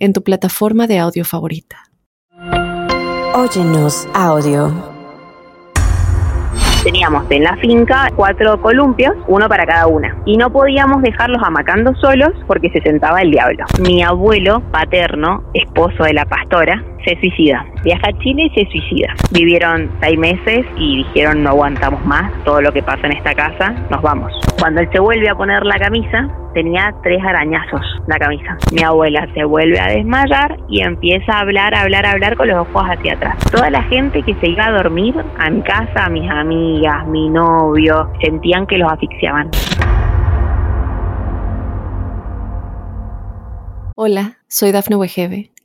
en tu plataforma de audio favorita. Óyenos audio. Teníamos en la finca cuatro columpios, uno para cada una. Y no podíamos dejarlos amacando solos porque se sentaba el diablo. Mi abuelo paterno, esposo de la pastora, se suicida. Viaja a Chile y se suicida. Vivieron seis meses y dijeron no aguantamos más todo lo que pasa en esta casa, nos vamos. Cuando él se vuelve a poner la camisa, tenía tres arañazos la camisa. Mi abuela se vuelve a desmayar y empieza a hablar, a hablar, a hablar con los ojos hacia atrás. Toda la gente que se iba a dormir a mi casa, mis amigas, mi novio, sentían que los asfixiaban. Hola, soy Dafne Wegebe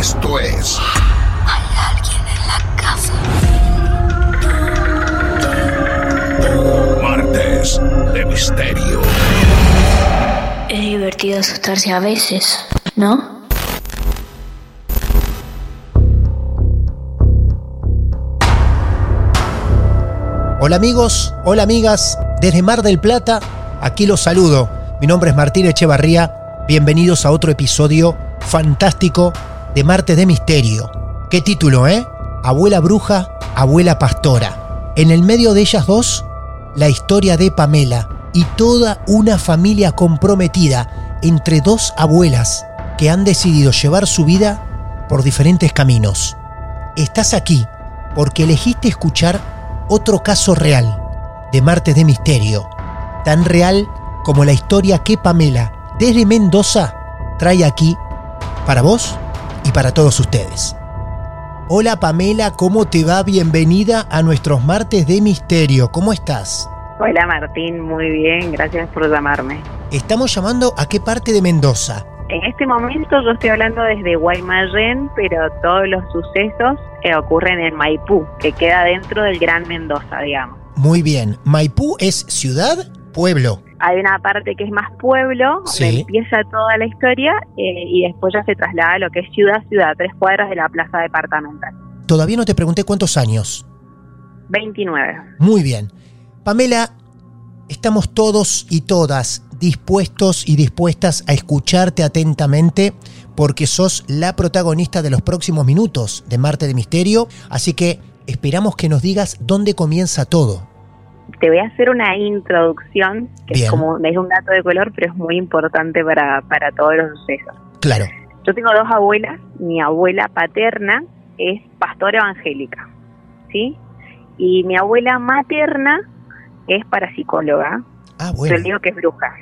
Esto es. Hay alguien en la casa. Martes de Misterio. Es divertido asustarse a veces, ¿no? Hola amigos, hola amigas, desde Mar del Plata, aquí los saludo. Mi nombre es Martín Echevarría, bienvenidos a otro episodio fantástico de Martes de Misterio. ¿Qué título, eh? Abuela bruja, abuela pastora. En el medio de ellas dos, la historia de Pamela y toda una familia comprometida entre dos abuelas que han decidido llevar su vida por diferentes caminos. Estás aquí porque elegiste escuchar otro caso real de Martes de Misterio, tan real como la historia que Pamela desde Mendoza trae aquí para vos y para todos ustedes. Hola Pamela, ¿cómo te va? Bienvenida a nuestros Martes de Misterio. ¿Cómo estás? Hola Martín, muy bien, gracias por llamarme. Estamos llamando a qué parte de Mendoza. En este momento yo estoy hablando desde Guaymallén, pero todos los sucesos eh, ocurren en Maipú, que queda dentro del Gran Mendoza, digamos. Muy bien. ¿Maipú es ciudad? Pueblo. Hay una parte que es más pueblo, Sí. donde empieza toda la historia eh, y después ya se traslada a lo que es ciudad, ciudad, tres cuadras de la plaza departamental. Todavía no te pregunté cuántos años. 29. Muy bien. Pamela, estamos todos y todas dispuestos y dispuestas a escucharte atentamente porque sos la protagonista de los próximos minutos de Marte de Misterio, así que esperamos que nos digas dónde comienza todo. Te voy a hacer una introducción, que Bien. es como es un dato de color, pero es muy importante para, para todos los sucesos. Claro, Yo tengo dos abuelas. Mi abuela paterna es pastora evangélica, ¿sí? Y mi abuela materna es parapsicóloga. ah Yo bueno. le digo que es bruja.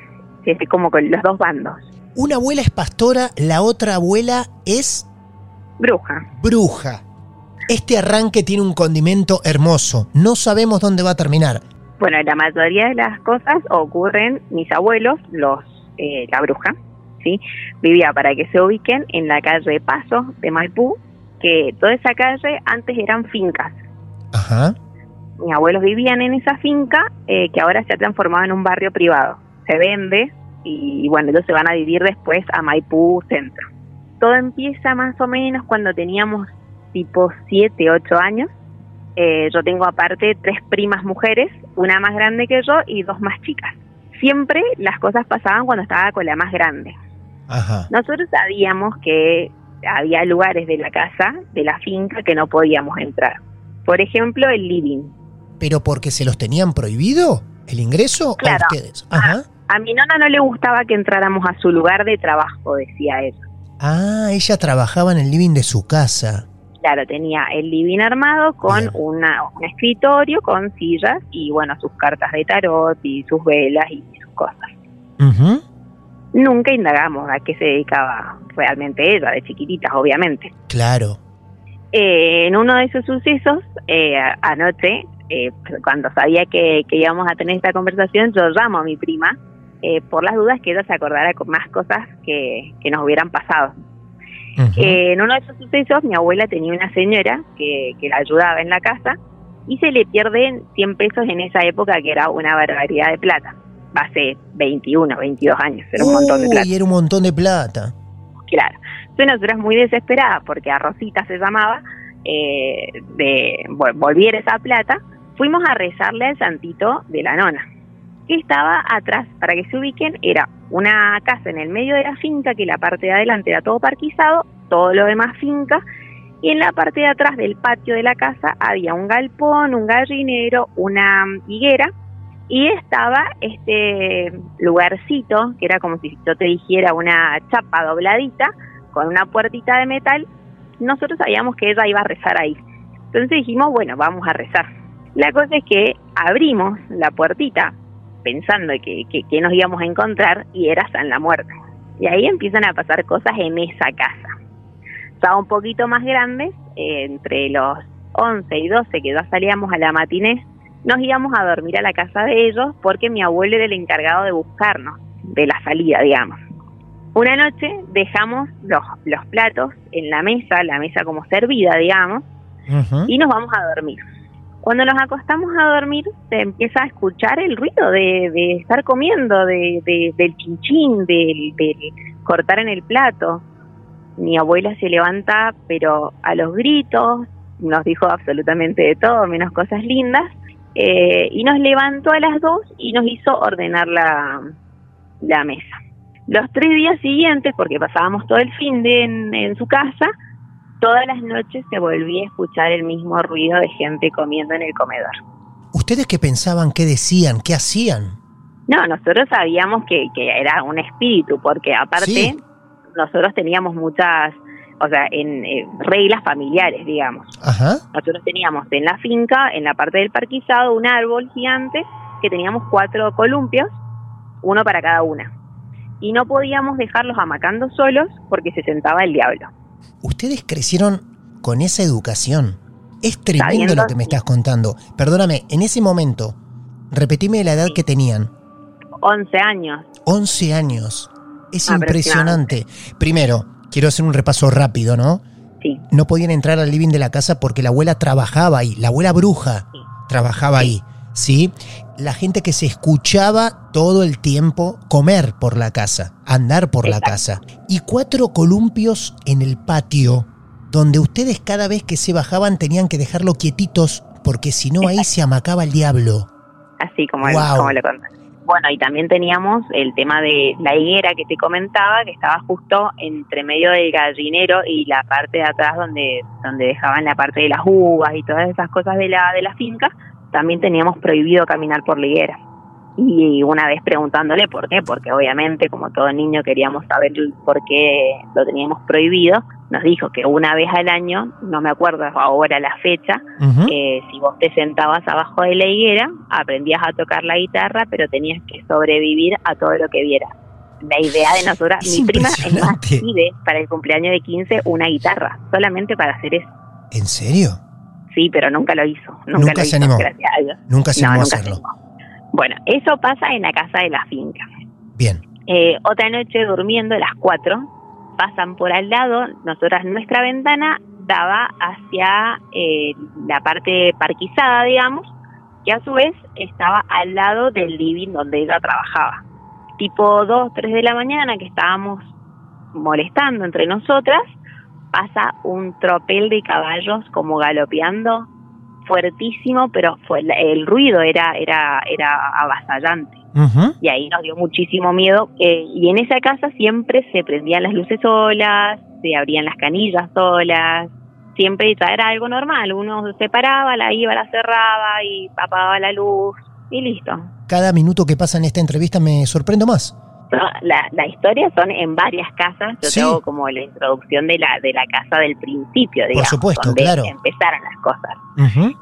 Sí, es como con los dos bandos. Una abuela es pastora, la otra abuela es Bruja. bruja. Este arranque tiene un condimento hermoso. No sabemos dónde va a terminar. Bueno, la mayoría de las cosas ocurren, mis abuelos, los eh, la bruja, ¿sí? Vivía, para que se ubiquen, en la calle Paso de Maipú, que toda esa calle antes eran fincas. Ajá. Mis abuelos vivían en esa finca, eh, que ahora se ha transformado en un barrio privado. Se vende y bueno, ellos se van a vivir después a Maipú Centro. Todo empieza más o menos cuando teníamos tipo 7, 8 años. Eh, yo tengo aparte tres primas mujeres, una más grande que yo y dos más chicas. Siempre las cosas pasaban cuando estaba con la más grande. Ajá. Nosotros sabíamos que había lugares de la casa, de la finca, que no podíamos entrar. Por ejemplo, el living. ¿Pero porque se los tenían prohibido el ingreso Claro. a ustedes? Ajá. A mi nona no le gustaba que entráramos a su lugar de trabajo, decía ella. Ah, ella trabajaba en el living de su casa. Claro, tenía el living armado con una, un escritorio, con sillas y bueno, sus cartas de tarot y sus velas y sus cosas. Nunca indagamos a qué se dedicaba realmente ella, de chiquititas, obviamente. Claro. Eh, en uno de esos sucesos, eh, anoche, eh, cuando sabía que, que íbamos a tener esta conversación, yo llamo a mi prima eh, por las dudas que ella se acordara con más cosas que, que nos hubieran pasado. Eh, en uno de esos sucesos, mi abuela tenía una señora que, que la ayudaba en la casa y se le pierden 100 pesos en esa época, que era una barbaridad de plata. Hace 21, 22 años, era un montón de plata. era un montón de plata. Claro. Entonces nosotras muy desesperadas, porque a Rosita se llamaba, eh, de vol- volviera esa plata, fuimos a rezarle al santito de la nona, que estaba atrás, para que se ubiquen, era una casa en el medio de la finca, que la parte de adelante era todo parquizado, todo lo demás finca, y en la parte de atrás del patio de la casa había un galpón, un gallinero, una higuera, y estaba este lugarcito, que era como si yo te dijera una chapa dobladita, con una puertita de metal, nosotros sabíamos que ella iba a rezar ahí. Entonces dijimos, bueno, vamos a rezar. La cosa es que abrimos la puertita pensando que, que, que nos íbamos a encontrar y era San la Muerte. Y ahí empiezan a pasar cosas en esa casa. Estaba un poquito más grandes, eh, entre los 11 y 12 que ya salíamos a la matiné, nos íbamos a dormir a la casa de ellos porque mi abuelo era el encargado de buscarnos, de la salida, digamos. Una noche dejamos los, los platos en la mesa, la mesa como servida, digamos, y nos vamos a dormir. Cuando nos acostamos a dormir, se empieza a escuchar el ruido de, estar comiendo, de, de- del chinchín, del, cortar en el plato. Mi abuela se levanta, pero a los gritos, nos dijo absolutamente de todo, menos cosas lindas, eh, y nos levantó a las dos y nos hizo ordenar la, mesa. Los tres días siguientes, porque pasábamos todo el fin de en su casa, todas las noches se volvía a escuchar el mismo ruido de gente comiendo en el comedor. ¿Ustedes qué pensaban, qué decían, qué hacían? No, nosotros sabíamos que, que era un espíritu, porque aparte Sí. nosotros teníamos muchas, o sea, en eh, reglas familiares, digamos. Ajá. Nosotros teníamos en la finca, en la parte del parquizado, un árbol gigante que teníamos cuatro columpios, uno para cada una. Y no podíamos dejarlos amacando solos porque se sentaba el diablo. Ustedes crecieron con esa educación. Es tremendo lo que me sí. estás contando. Perdóname, en ese momento, repetime la edad que tenían. 11 años. 11 años. Es impresionante. Primero, quiero hacer un repaso rápido, ¿no? Sí, No podían entrar al living de la casa porque la abuela trabajaba ahí. La abuela bruja Sí. trabajaba ahí, ¿sí? La gente que se escuchaba todo el tiempo comer por la casa, andar por la casa. Y cuatro columpios en el patio, donde ustedes cada vez que se bajaban tenían que dejarlo quietitos porque si no ahí se amacaba el diablo. así como, Guau. como lo conté. Bueno, y también teníamos el tema de la higuera que te comentaba, que estaba justo entre medio del gallinero y la parte de atrás donde, donde dejaban la parte de las uvas y todas esas cosas de la, de la finca. También teníamos prohibido caminar por la higuera. Y una vez preguntándole por qué, porque obviamente como todo niño queríamos saber por qué lo teníamos prohibido, nos dijo que una vez al año, no me acuerdo ahora la fecha, Ujú. eh, si vos te sentabas abajo de la higuera, aprendías a tocar la guitarra, pero tenías que sobrevivir a todo lo que vieras. La idea de nosotras, Es mi prima es más pide para el cumpleaños de 15 una guitarra, solamente para hacer eso. ¿En serio? Sí, pero nunca lo hizo. Nunca, Nunca lo se hizo, animó. gracias a Dios. Nunca se No, animó a se hacerlo. animó. Bueno, eso pasa en la casa de la finca. Bien. Eh, otra noche durmiendo a las 4, pasan por al lado, nosotras nuestra ventana daba hacia eh, la parte parquizada, digamos, que a su vez estaba al lado del living donde ella trabajaba. tipo 2, 3 de la mañana que estábamos molestando entre nosotras, pasa un tropel de caballos como galopeando fuertísimo, pero fue el, el ruido era era era avasallante. Y ahí nos dio muchísimo miedo. eh, y en esa casa siempre se prendían las luces solas, se abrían las canillas solas, siempre era algo normal. Uno se paraba, la iba, la cerraba y apagaba la luz y listo. Cada minuto que pasa en esta entrevista me sorprendo más. No, la, la historia son en varias casas. Yo Sí. te hago como la introducción de la de la casa del principio, digamos, supuesto, donde claro. empezaron las cosas.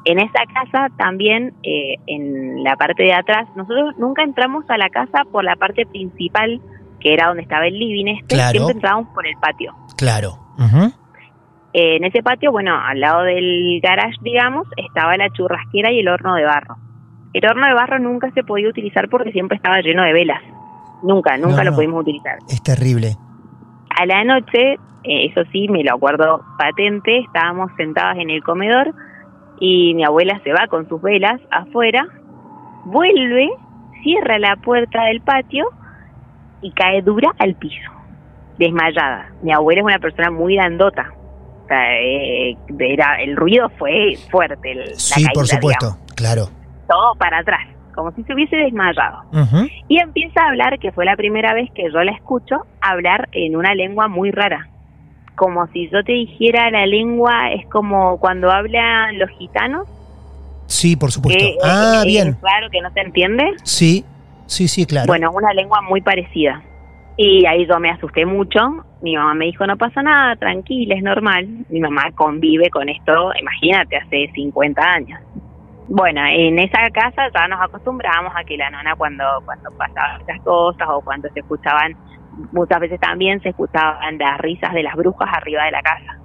En esa casa también, eh, en la parte de atrás, nosotros nunca entramos a la casa por la parte principal, que era donde estaba el living este, Claro. siempre entrábamos por el patio. Claro. Eh, en ese patio, bueno, al lado del garage, digamos, estaba la churrasquera y el horno de barro. El horno de barro nunca se podía utilizar porque siempre estaba lleno de velas. Nunca, nunca No, lo no. pudimos utilizar. Es terrible. A la noche, eh, eso sí, me lo acuerdo patente, estábamos sentadas en el comedor y mi abuela se va con sus velas afuera, vuelve, cierra la puerta del patio y cae dura al piso, desmayada. Mi abuela es una persona muy grandota. O sea, eh, era, el ruido fue fuerte. el- la Sí, por supuesto. digamos. Claro. Todo para atrás, como si se hubiese desmayado. Y empieza a hablar, que fue la primera vez que yo la escucho, hablar en una lengua muy rara. Como si yo te dijera la lengua, es como cuando hablan los gitanos. Sí, por supuesto. que, eh, ah, es bien. raro que no se entiende. Sí, sí, sí, claro. Bueno, una lengua muy parecida. Y ahí yo me asusté mucho. Mi mamá me dijo, no pasa nada, tranquila, es normal. Mi mamá convive con esto, imagínate, hace 50 años. Bueno, en esa casa ya nos acostumbramos a que la nona cuando, cuando pasaban estas cosas o cuando se escuchaban, muchas veces también se escuchaban las risas de las brujas arriba de la casa.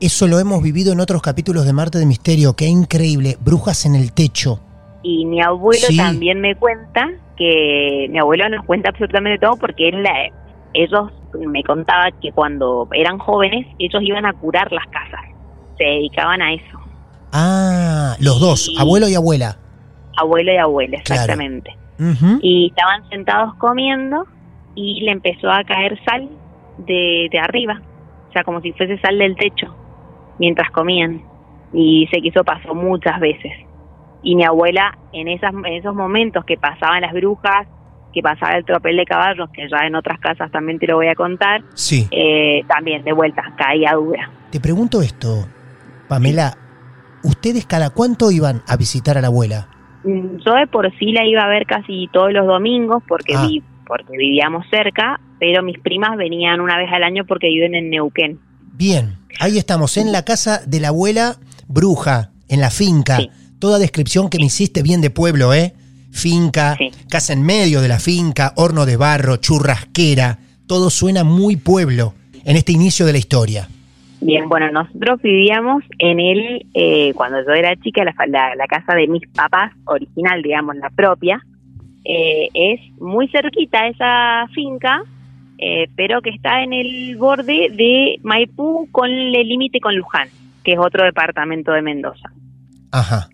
Eso lo hemos vivido en otros capítulos de Marte de Misterio. Qué increíble. Brujas en el techo. Y mi abuelo Sí. también me cuenta que mi abuelo nos cuenta absolutamente todo porque él, la- ellos me contaba que cuando eran jóvenes ellos iban a curar las casas, se dedicaban a eso, Ah, los dos, abuelo y abuela. abuelo y abuela, Claro. exactamente. Y estaban sentados comiendo y le empezó a caer sal de, de arriba, o sea, como si fuese sal del techo, mientras comían. Y sé que eso pasó muchas veces. Y mi abuela, en, esas, en esos momentos que pasaban las brujas, que pasaba el tropel de caballos, que ya en otras casas también te lo voy a contar, Sí. eh, también de vuelta, caía dura. Te pregunto esto, Pamela. ¿Ustedes cada cuánto iban a visitar a la abuela? Mm, Yo de por sí la iba a ver casi todos los domingos porque Ah. vi, porque vivíamos cerca, pero mis primas venían una vez al año porque viven en Neuquén. Bien, ahí estamos, en la casa de la abuela bruja, en la finca. Sí. Toda descripción que me hiciste bien de pueblo, ¿eh? Finca, Sí. casa en medio de la finca, horno de barro, churrasquera. Todo suena muy pueblo en este inicio de la historia. Bien, bueno, nosotros vivíamos en el, eh, cuando yo era chica, la, la- la casa de mis papás, original, digamos, la propia, eh, es muy cerquita esa finca, eh, pero que está en el borde de Maipú con el límite con Luján, que es otro departamento de Mendoza. Ajá.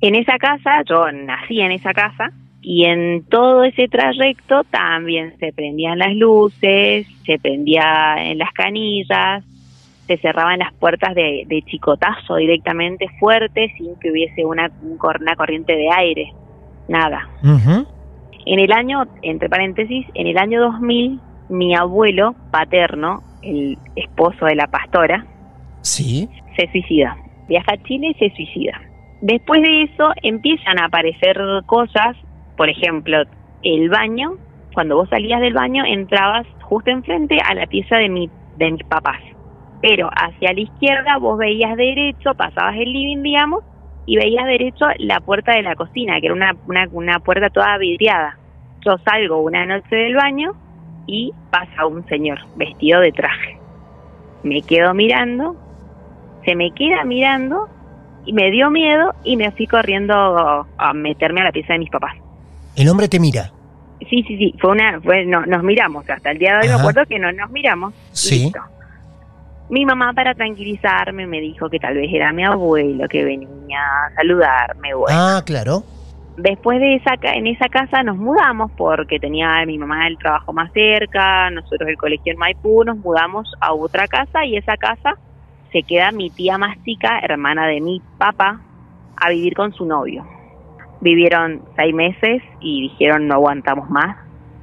En esa casa, yo nací en esa casa, y en todo ese trayecto también se prendían las luces, se prendía en las canillas, se cerraban las puertas de, de chicotazo directamente fuerte sin que hubiese una, una corriente de aire, nada. En el año, entre paréntesis, en el año 2000, mi abuelo paterno, el esposo de la pastora, Sí. se suicida. Viaja a Chile y se suicida. Después de eso empiezan a aparecer cosas, por ejemplo, el baño. Cuando vos salías del baño entrabas justo enfrente a la pieza de, mi, de mis papás. Pero hacia la izquierda vos veías derecho, pasabas el living, digamos, y veías derecho la puerta de la cocina, que era una, una, una puerta toda vidriada. Yo salgo una noche del baño y pasa un señor vestido de traje. Me quedo mirando, se me queda mirando y me dio miedo y me fui corriendo a meterme a la pieza de mis papás. El hombre te mira. Sí, sí, sí, fue una, fue, no, nos miramos, hasta el día de hoy Ajá. me acuerdo que no nos miramos. Sí. Listo. Mi mamá para tranquilizarme me dijo que tal vez era mi abuelo que venía a saludarme, bueno. Ah, claro. Después de esa, ca- en esa casa nos mudamos porque tenía mi mamá el trabajo más cerca, nosotros el colegio en Maipú, nos mudamos a otra casa y esa casa se queda mi tía más chica, hermana de mi papá, a vivir con su novio. Vivieron seis meses y dijeron no aguantamos más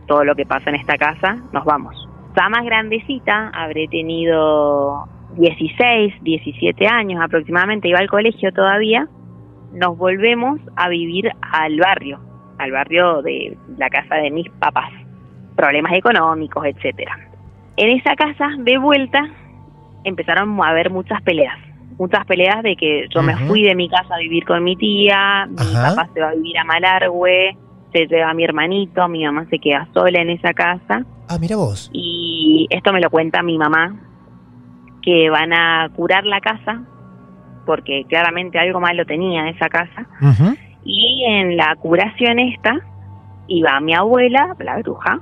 todo lo que pasa en esta casa, nos vamos. Ya más grandecita, habré tenido 16, 17 años aproximadamente, iba al colegio todavía, nos volvemos a vivir al barrio, al barrio de la casa de mis papás, problemas económicos, etcétera. En esa casa, de vuelta, empezaron a haber muchas peleas, muchas peleas de que yo me fui de mi casa a vivir con mi tía, mi Ajá. papá se va a vivir a Malargüe, se lleva a mi hermanito, mi mamá se queda sola en esa casa Ah, mira vos. y esto me lo cuenta mi mamá, que van a curar la casa, porque claramente algo malo tenía esa casa, y en la curación esta iba mi abuela, la bruja,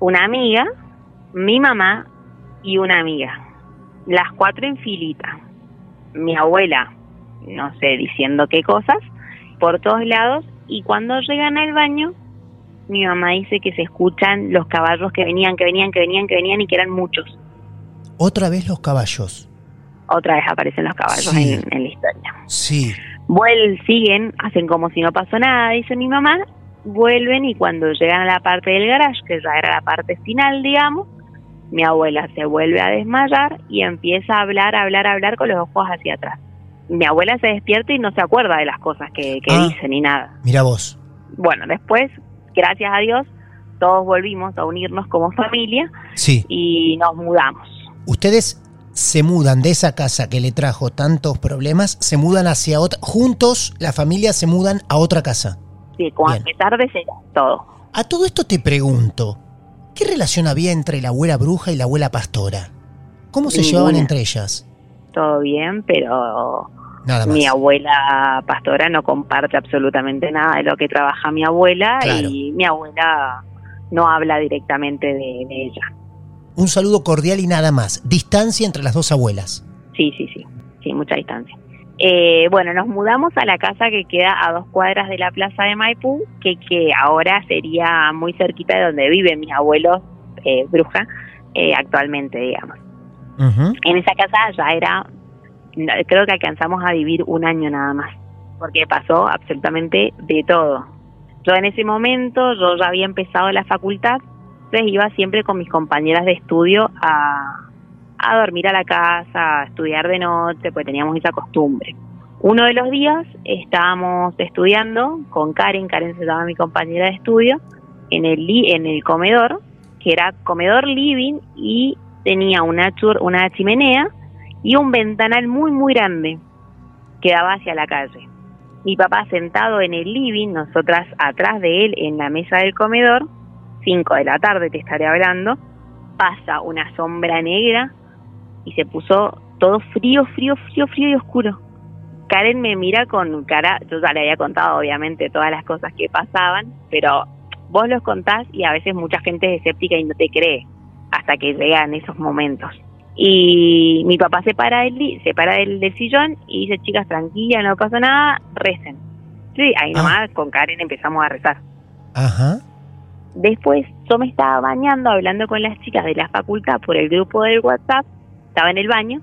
una amiga, mi mamá y una amiga, las cuatro en filita. Mi abuela, no sé, diciendo qué cosas, por todos lados, y cuando llegan al baño, mi mamá dice que se escuchan los caballos que venían, que venían, que venían, que venían y que eran muchos. Otra vez los caballos. Otra vez aparecen los caballos Sí. en, en la historia. Sí. Vuelven, siguen, hacen como si no pasó nada, dice mi mamá, vuelven y cuando llegan a la parte del garage, que ya era la parte final, digamos, mi abuela se vuelve a desmayar y empieza a hablar, a hablar, a hablar con los ojos hacia atrás. Mi abuela se despierta y no se acuerda de las cosas que, que Ah. dice ni nada. Mira vos. Bueno, después, gracias a Dios, todos volvimos a unirnos como familia Sí. y nos mudamos. Ustedes se mudan de esa casa que le trajo tantos problemas, se mudan hacia otra. Juntos, la familia se mudan a otra casa. Sí, como a Bien. empezar de cero, todo. A todo esto te pregunto, ¿qué relación había entre la abuela bruja y la abuela pastora? ¿Cómo se Ninguna. llevaban entre ellas? Todo bien, pero Nada más. Mi abuela pastora no comparte absolutamente nada de lo que trabaja mi abuela Claro. y mi abuela no habla directamente de, de ella. Un saludo cordial y nada más. Distancia entre las dos abuelas. Sí, sí, sí, sí, mucha distancia. Eh, bueno, nos mudamos a la casa que queda a dos cuadras de la plaza de Maipú, que, que ahora sería muy cerquita de donde viven mis abuelos, eh, bruja, eh, actualmente, digamos. En esa casa ya era, creo que alcanzamos a vivir un año nada más, porque pasó absolutamente de todo. Yo en ese momento, yo ya había empezado la facultad, entonces iba siempre con mis compañeras de estudio a, a dormir a la casa, a estudiar de noche, pues teníamos esa costumbre. Uno de los días estábamos estudiando con Karen, Karen se llama mi compañera de estudio, en el, en el comedor, que era comedor living y tenía una, chur- una chimenea y un ventanal muy, muy grande que daba hacia la calle. Mi papá sentado en el living, nosotras atrás de él en la mesa del comedor, 5 de la tarde te estaré hablando, pasa una sombra negra y se puso todo frío, frío, frío, frío y oscuro. Karen me mira con cara, yo ya le había contado obviamente todas las cosas que pasaban, pero vos los contás y a veces mucha gente es escéptica y no te cree hasta que llegan esos momentos. Y mi papá se para del, se para del, del sillón y dice, chicas, tranquila, no pasa nada, recen. Sí, ahí Ah. nomás con Karen empezamos a rezar. Ajá. Después yo me estaba bañando, hablando con las chicas de la facultad por el grupo del WhatsApp, estaba en el baño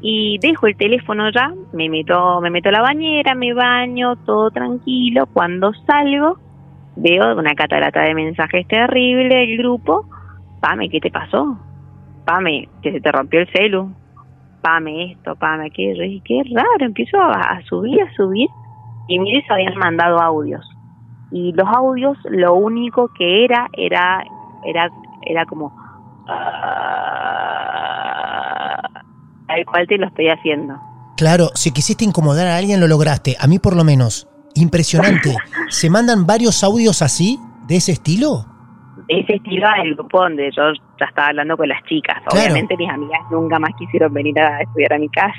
y dejo el teléfono ya, me meto, me meto a la bañera, me baño, todo tranquilo. Cuando salgo, veo una catarata de mensajes terrible del grupo. Pame, ¿qué te pasó? Pame, que se te rompió el celu. Pame esto, pame aquello. Y qué raro, empiezo a, a subir, a subir. Y mire, se habían mandado audios y los audios lo único que era era era era como ah, al cual te lo estoy haciendo Claro, si quisiste incomodar a alguien lo lograste. A mí por lo menos. Impresionante. ¿Se mandan varios audios así? ¿De ese estilo? Ese estilo era el grupo donde yo ya estaba hablando con las chicas Claro. obviamente mis amigas nunca más quisieron venir a estudiar a mi casa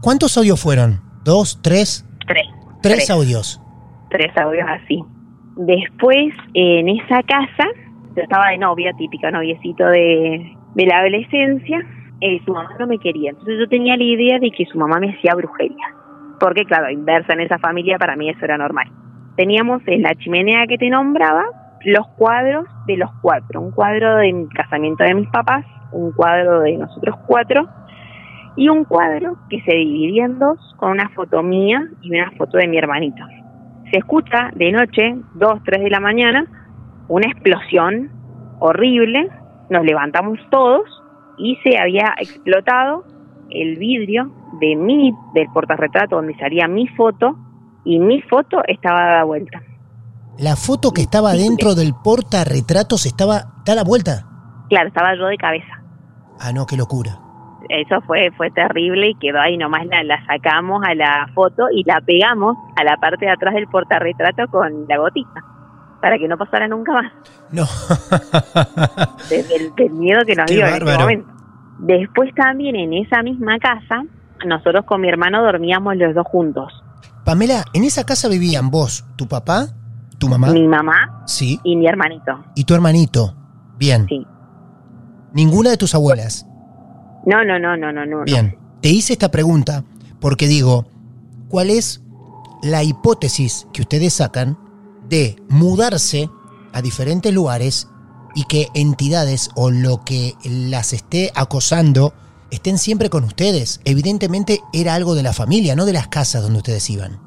¿Cuántos audios fueron? ¿Dos? ¿Tres? tres Tres, Tres. audios. tres audios así. Después, en esa casa, yo estaba de novia, típica noviecito de, de la adolescencia, eh, su mamá no me quería. Entonces yo tenía la idea de que su mamá me hacía brujería. Porque, claro, inversa en esa familia, para mí eso era normal. teníamos en la chimenea que te nombraba los cuadros de los cuatro. Un cuadro del casamiento de mis papás, un cuadro de nosotros cuatro y un cuadro que se dividía en dos con una foto mía y una foto de mi hermanito. Se escucha de noche, dos, tres de la mañana, una explosión horrible, nos levantamos todos y se había explotado el vidrio de mi, del portarretrato donde salía mi foto y mi foto estaba dada vuelta. La foto que estaba dentro del portarretratos estaba dada vuelta. Claro, estaba yo de cabeza. Ah, no, qué locura. Eso fue fue terrible y quedó ahí nomás la, la sacamos a la foto y la pegamos a la parte de atrás del portarretrato con la gotita para que no pasara nunca más. No. Del, del miedo que nos Qué dio en ese bárbaro. momento. Después también en esa misma casa, nosotros con mi hermano dormíamos los dos juntos. Pamela, en esa casa vivían vos, tu papá, tu mamá, Mi mamá sí, y mi hermanito. y tu hermanito. Bien. Sí. Ninguna de tus abuelas. No, no, no, no, no, no. Bien. Te hice esta pregunta porque digo, ¿cuál es la hipótesis que ustedes sacan de mudarse a diferentes lugares y que entidades o lo que las esté acosando estén siempre con ustedes? Evidentemente era algo de la familia, no de las casas donde ustedes iban.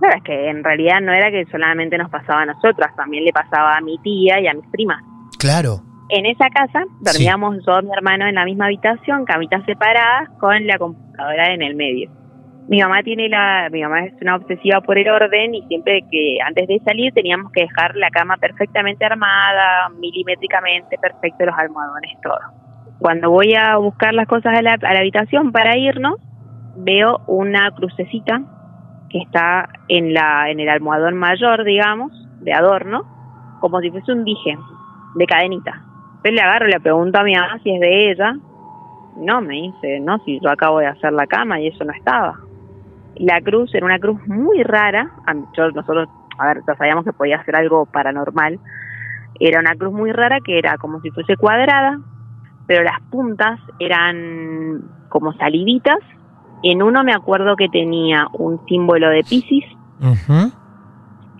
Claro, es que en realidad no era que solamente nos pasaba a nosotras, también le pasaba a mi tía y a mis primas. Claro. En esa casa dormíamos yo y mi hermano en la misma habitación, camitas separadas, con la computadora en el medio. Mi mamá tiene la, mi mamá es una obsesiva por el orden y siempre que antes de salir teníamos que dejar la cama perfectamente armada, milimétricamente perfecto, los almohadones, todo. Cuando voy a buscar las cosas a la, a la habitación para irnos, veo una crucecita que está en la, en el almohadón mayor, digamos, de adorno, como si fuese un dije de cadenita. Yo le agarro y le pregunto a mi mamá si es de ella. No, me dice, no, si yo acabo de hacer la cama y eso no estaba. La cruz era una cruz muy rara. Yo- nosotros, a ver, ya sabíamos que podía ser algo paranormal. Era una cruz muy rara que era como si fuese cuadrada, pero las puntas eran como saliditas. En uno me acuerdo que tenía un símbolo de Pisces,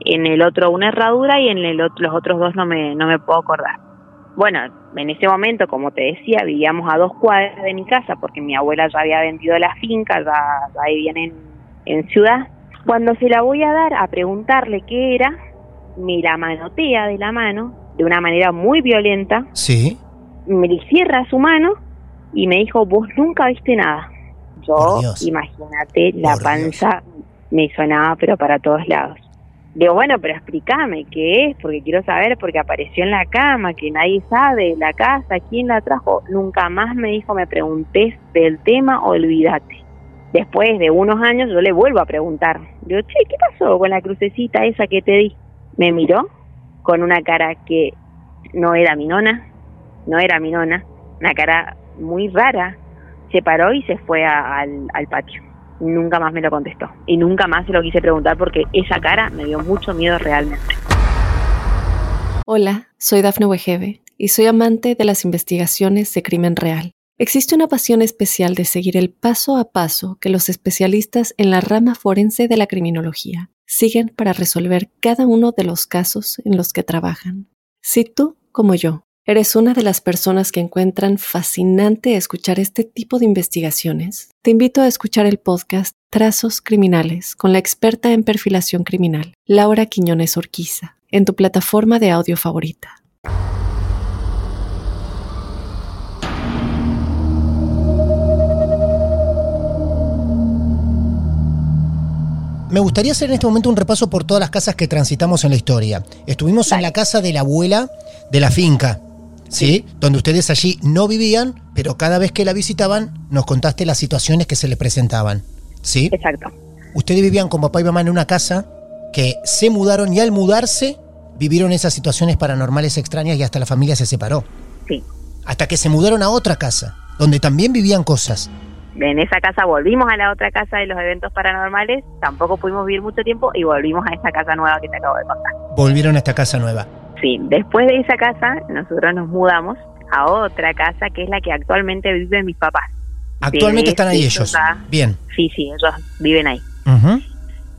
en el otro una herradura y en el otro, los otros dos no me, no me puedo acordar. Bueno, en ese momento, como te decía, vivíamos a dos cuadras de mi casa porque mi abuela ya había vendido la finca, ya, ya vivían en, en ciudad. Cuando se la voy a dar a preguntarle qué era, me la manotea de la mano de una manera muy violenta, Sí. me le cierra su mano y me dijo, vos nunca viste nada. Yo, imagínate, la Por panza me sonaba, pero para todos lados. Digo, bueno, pero explícame qué es, porque quiero saber, porque apareció en la cama, que nadie sabe, la casa, quién la trajo. Nunca más me dijo, me preguntés del tema, olvídate. Después de unos años yo le vuelvo a preguntar. Digo, che, ¿qué pasó con la crucecita esa que te di? Me miró con una cara que no era mi nona, no era mi nona, una cara muy rara. Se paró y se fue al, al patio. Nunca más me lo contestó. Y nunca más se lo quise preguntar porque esa cara me dio mucho miedo realmente. Hola, soy Dafne Wegebe y soy amante de las investigaciones de crimen real. Existe una pasión especial de seguir el paso a paso que los especialistas en la rama forense de la criminología siguen para resolver cada uno de los casos en los que trabajan. Si tú, como yo, eres una de las personas que encuentran fascinante escuchar este tipo de investigaciones, te invito a escuchar el podcast Trazos Criminales con la experta en perfilación criminal, Laura Quiñones Orquiza, en tu plataforma de audio favorita. Me gustaría hacer en este momento un repaso por todas las casas que transitamos en la historia. Estuvimos en la casa de la abuela de la finca, ¿sí? Donde ustedes allí no vivían, pero cada vez que la visitaban nos contaste las situaciones que se les presentaban, ¿sí? Exacto. Ustedes vivían con papá y mamá en una casa que se mudaron y al mudarse vivieron esas situaciones paranormales extrañas y hasta la familia se separó. Sí. Hasta que se mudaron a otra casa, donde también vivían cosas. En esa casa volvimos a la otra casa de los eventos paranormales, tampoco pudimos vivir mucho tiempo y volvimos a esa casa nueva que te acabo de contar. Volvieron a esta casa nueva. Sí, después de esa casa nosotros nos mudamos a otra casa que es la que actualmente viven mis papás. Actualmente están ahí eso ellos. Bien. Sí, sí, ellos viven ahí.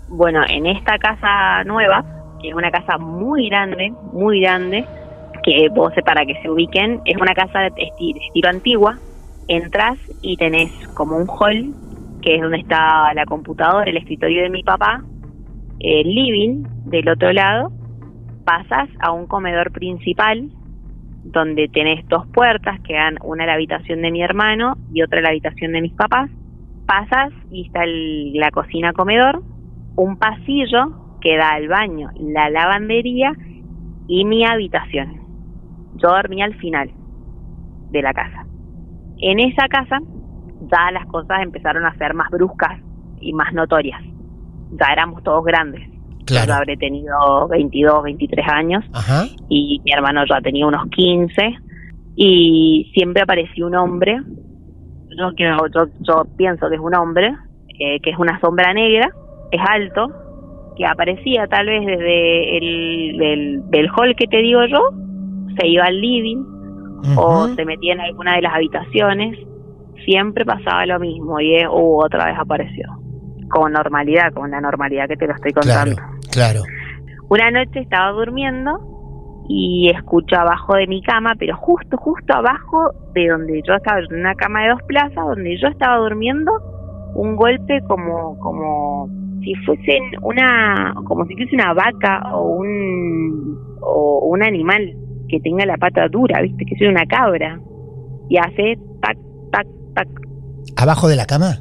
Bueno, en esta casa nueva que es una casa muy grande, muy grande, que vos, para que se ubiquen, es una casa de esti- estilo antigua. Entras y tenés como un hall, que es donde está la computadora, el escritorio de mi papá, el living del otro lado, pasas a un comedor principal donde tenés dos puertas que dan una a la habitación de mi hermano y otra a la habitación de mis papás. Pasas y está la cocina comedor, un pasillo que da al baño, la lavandería y mi habitación. Yo dormía al final de la casa. En esa casa ya las cosas empezaron a ser más bruscas y más notorias. Ya éramos todos grandes. Claro. Yo habré tenido 22, 23 años Ajá. y mi hermano ya tenía unos 15 y siempre aparecía un hombre, yo, yo, yo pienso que es un hombre, eh, que es una sombra negra, es alto, que aparecía tal vez desde el del, del hall que te digo yo, se iba al living o se metía en alguna de las habitaciones, siempre pasaba lo mismo y uh, otra vez apareció, con normalidad, con la normalidad que te lo estoy contando. claro. Una noche estaba durmiendo y escucho abajo de mi cama, pero justo, justo abajo de donde yo estaba, en una cama de dos plazas, donde yo estaba durmiendo, un golpe como, como si fuesen una, como si fuese una vaca o un, o un animal que tenga la pata dura, viste, que sea una cabra. Y hace tac, tac, tac, ¿Abajo de la cama?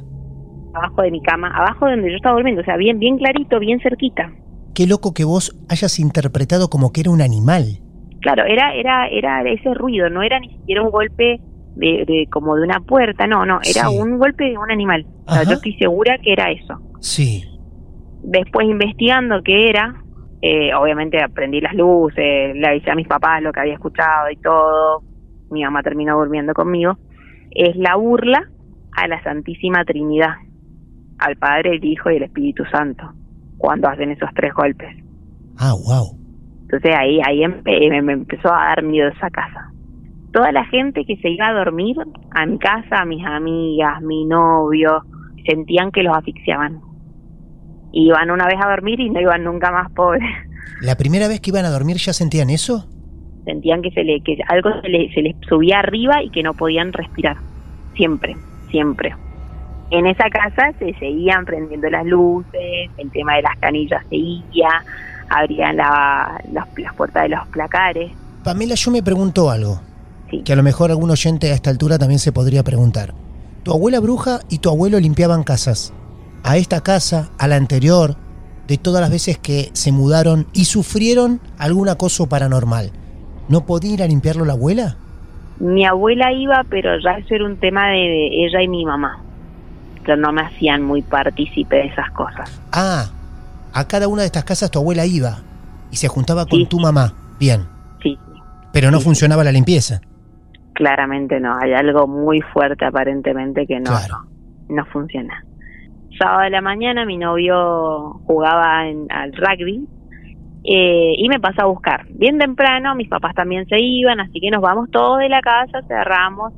abajo de mi cama, abajo de donde yo estaba durmiendo, o sea, bien, bien clarito, bien cerquita. Qué loco que vos hayas interpretado como que era un animal. Claro, era, era, era ese ruido, no era ni siquiera un golpe de, de como de una puerta, no, no, era Sí. un golpe de un animal. O sea, yo estoy segura que era eso. Sí. Después investigando qué era, eh, obviamente aprendí las luces, le avisé a mis papás lo que había escuchado y todo. Mi mamá terminó durmiendo conmigo. Es la burla a la Santísima Trinidad, al Padre, el Hijo y el Espíritu Santo, cuando hacen esos tres golpes. Ah, wow. Entonces ahí, ahí empe- me, me empezó a dar miedo esa casa. Toda la gente que se iba a dormir a mi casa, mis amigas, mi novio, sentían que los asfixiaban. Iban una vez a dormir y no iban nunca más pobres. ¿La primera vez que iban a dormir ya sentían eso? Sentían que se le, que algo se, le- se les subía arriba y que no podían respirar. Siempre, siempre. En esa casa se seguían prendiendo las luces, el tema de las canillas seguía, abrían la- las, las puertas de los placares. Pamela, yo me pregunto algo. Sí. Que a lo mejor algún oyente a esta altura también se podría preguntar. Tu abuela bruja y tu abuelo limpiaban casas. A esta casa, a la anterior, de todas las veces que se mudaron y sufrieron algún acoso paranormal, ¿no podía ir a limpiarlo la abuela? Mi abuela iba, pero ya eso era un tema de, de ella y mi mamá. Que no me hacían muy partícipe de esas cosas. Ah, a cada una de estas casas tu abuela iba y se juntaba con Sí, tu mamá. Bien, Sí, pero no Sí. funcionaba la limpieza. claramente no. Hay algo muy fuerte aparentemente que no, Claro. no funciona. Sábado de la mañana mi novio jugaba en, al rugby eh, y me pasa a buscar. Bien temprano, mis papás también se iban, así que nos vamos todos de la casa, cerramos,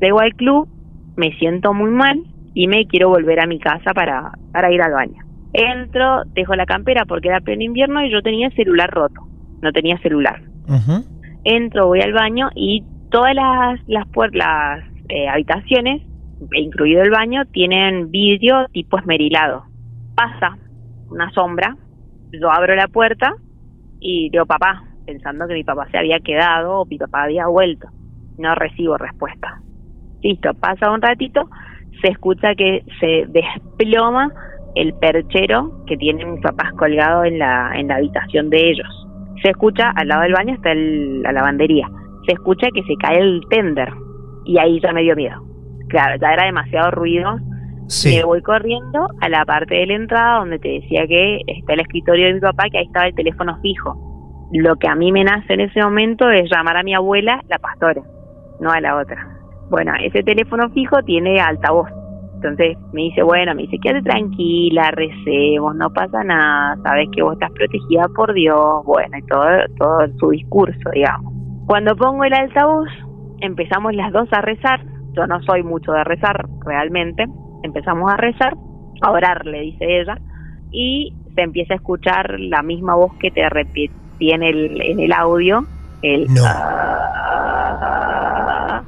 llego al club, me siento muy mal y me quiero volver a mi casa para, para ir al baño. Entro, dejo la campera porque era pleno invierno y yo tenía el celular roto, no tenía celular entro, voy al baño y todas las las, las eh, habitaciones, incluido el baño, tienen vidrio tipo esmerilado. Pasa una sombra, yo abro la puerta y digo papá, pensando que mi papá se había quedado o mi papá había vuelto. No recibo respuesta. Listo, pasa un ratito, se escucha que se desploma el perchero que tienen mis papás colgado en la, en la habitación de ellos se escucha, al lado del baño está el- la lavandería, se escucha que se cae el tender y ahí ya me dio miedo. Claro, ya era demasiado ruido. Sí. Me voy corriendo a la parte de la entrada donde te decía que está el escritorio de mi papá, que ahí estaba el teléfono fijo. Lo que a mí me nace en ese momento es llamar a mi abuela, la pastora, no a la otra. Bueno, ese teléfono fijo tiene altavoz. Entonces me dice, bueno, me dice, quédate tranquila, recemos, no pasa nada, sabes que vos estás protegida por Dios, bueno, y todo, todo su discurso, digamos. Cuando pongo el altavoz, empezamos las dos a rezar, yo no soy mucho de rezar realmente, empezamos a rezar, a orar, le dice ella, y se empieza a escuchar la misma voz que te repetí en el, en el audio. El, No. "Ah".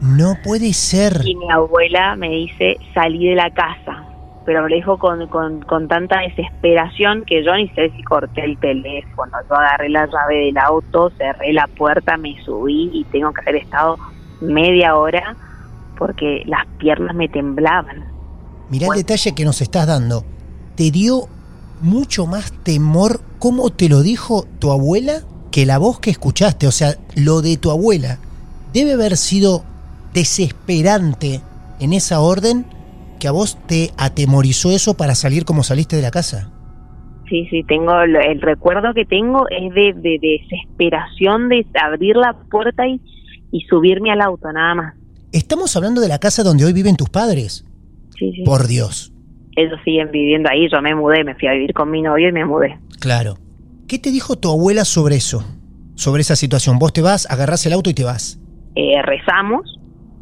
No puede ser. y mi abuela me dice, salí de la casa. Pero me lo dijo con, con, con tanta desesperación que yo ni sé si corté el teléfono. Yo agarré la llave del auto, cerré la puerta, me subí y tengo que haber estado media hora porque las piernas me temblaban. Mirá el detalle que nos estás dando. ¿Te dio mucho más temor cómo te lo dijo tu abuela que la voz que escuchaste? O sea, lo de tu abuela debe haber sido desesperante en esa orden que a vos te atemorizó eso para salir como saliste de la casa. Sí, sí, tengo el recuerdo que tengo es de, de desesperación de abrir la puerta y, y subirme al auto, nada más. Estamos hablando de la casa donde hoy viven tus padres. Sí, sí. Por Dios. Ellos siguen viviendo ahí, yo me mudé, me fui a vivir con mi novio y me mudé. Claro. ¿Qué te dijo tu abuela sobre eso? Sobre esa situación. Vos te vas, agarrás el auto y te vas. Eh, rezamos